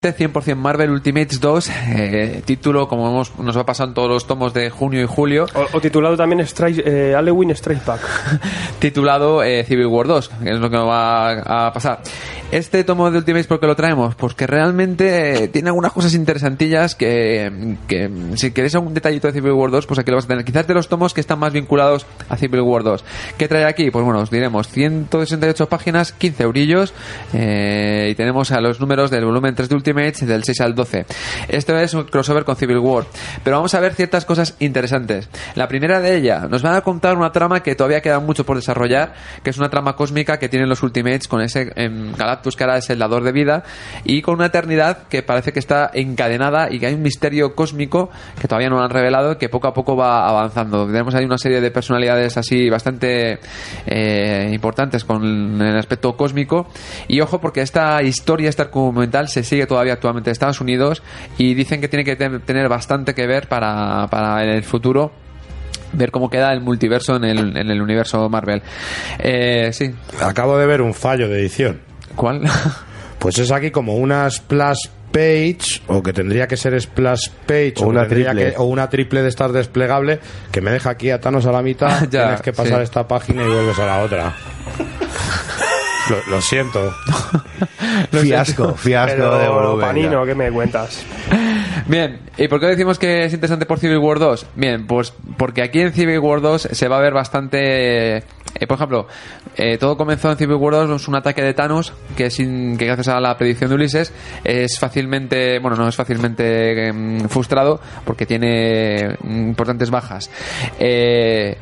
100% Marvel Ultimates 2, eh, título como hemos, nos va pasando todos los tomos de junio y julio. O, o titulado también Strike, eh, Halloween Strike Back. titulado eh, Civil War 2, que es lo que nos va a pasar. Este tomo de Ultimates, ¿por qué lo traemos? Pues que realmente tiene algunas cosas interesantillas que, que si queréis algún detallito de Civil War 2, pues aquí lo vas a tener. Quizás de los tomos que están más vinculados a Civil War 2. ¿Qué trae aquí? Pues bueno, os diremos 168 páginas, 15 eurillos, eh, y tenemos a los números del volumen 3 de Ultimates del 6 al 12. Esto es un crossover con Civil War. Pero vamos a ver ciertas cosas interesantes. La primera de ellas, nos van a contar una trama que todavía queda mucho por desarrollar, que es una trama cósmica que tienen los Ultimates con ese em, Ahora es el dador de vida y con una eternidad que parece que está encadenada y que hay un misterio cósmico que todavía no han revelado que poco a poco va avanzando. Tenemos ahí una serie de personalidades así bastante eh, importantes con el aspecto cósmico y ojo porque esta historia, este argumental se sigue todavía actualmente en Estados Unidos y dicen que tiene que te- tener bastante que ver para, para el futuro ver cómo queda el multiverso en el, en el universo Marvel. Eh, sí, Acabo de ver un fallo de edición. ¿Cuál? Pues es aquí como una splash page, o que tendría que ser splash page, O una triple. que- o una triple de estar desplegable, que me deja aquí a Thanos a la mitad, Ya, tienes que pasar sí. esta página y vuelves a la otra. lo, lo siento. Fiasco, fiasco de Pero, volumen. Panino, ¿qué me cuentas? Bien, ¿y por qué decimos que es interesante por Civil War 2? Bien, pues porque aquí en Civil War 2 se va a ver bastante... eh, por ejemplo, eh, todo comenzó en Civil War 2 es un ataque de Thanos que gracias a la predicción de Ulises es fácilmente, bueno, no es fácilmente em, frustrado porque tiene mm, importantes bajas. Eh,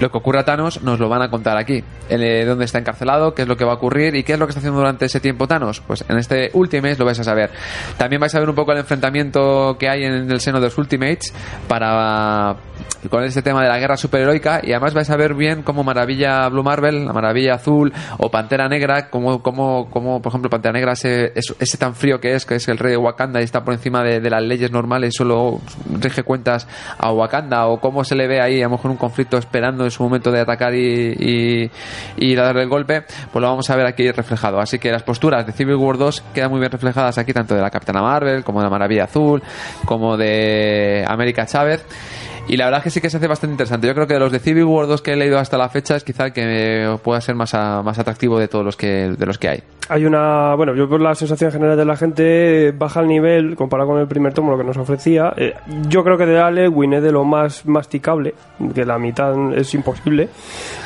lo que ocurre a Thanos nos lo van a contar aquí. El, eh, dónde está encarcelado, qué es lo que va a ocurrir y qué es lo que está haciendo durante ese tiempo Thanos. Pues en este Ultimates lo vais a saber. También vais a ver un poco el enfrentamiento que hay en el seno de los Ultimates para con este tema de la guerra superheroica y además vais a ver bien cómo Maravilla Blue Marvel, la Maravilla Azul o Pantera Negra, como, como, como por ejemplo Pantera Negra ese, es- ese tan frío que es, que es el rey de Wakanda y está por encima de, de las leyes normales y solo rige cuentas a Wakanda o cómo se le ve ahí a lo mejor un conflicto esperando en su momento de atacar y, y, y darle el golpe, pues lo vamos a ver aquí reflejado. Así que las posturas de Civil War 2 quedan muy bien reflejadas aquí tanto de la Capitana Marvel como de la Maravilla Azul como de América Chávez. Y la verdad es que sí que se hace bastante interesante. Yo creo que de los de Civil War 2 que he leído hasta la fecha es quizá el que pueda ser más, a- más atractivo de todos los que, de los que hay. Hay una, bueno, yo por la sensación general de la gente baja el nivel comparado con el primer tomo, lo que nos ofrecía. Eh, yo creo que de Halloween es de lo más masticable, que la mitad es imposible.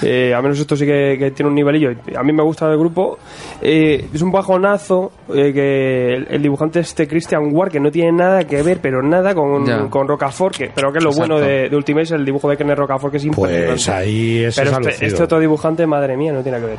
Eh, a menos esto sí que, que tiene un nivelillo. A mí me gusta del grupo. Eh, es un bajonazo eh, que el, el dibujante este Christian Ward, que no tiene nada que ver, pero nada con, con Rocafort, que, pero que es lo Exacto. bueno de, de Ultimate es el dibujo de Kenneth Rocafort, que es impresionante. Pues ahí eso pero es este, este otro dibujante, madre mía, no tiene que ver.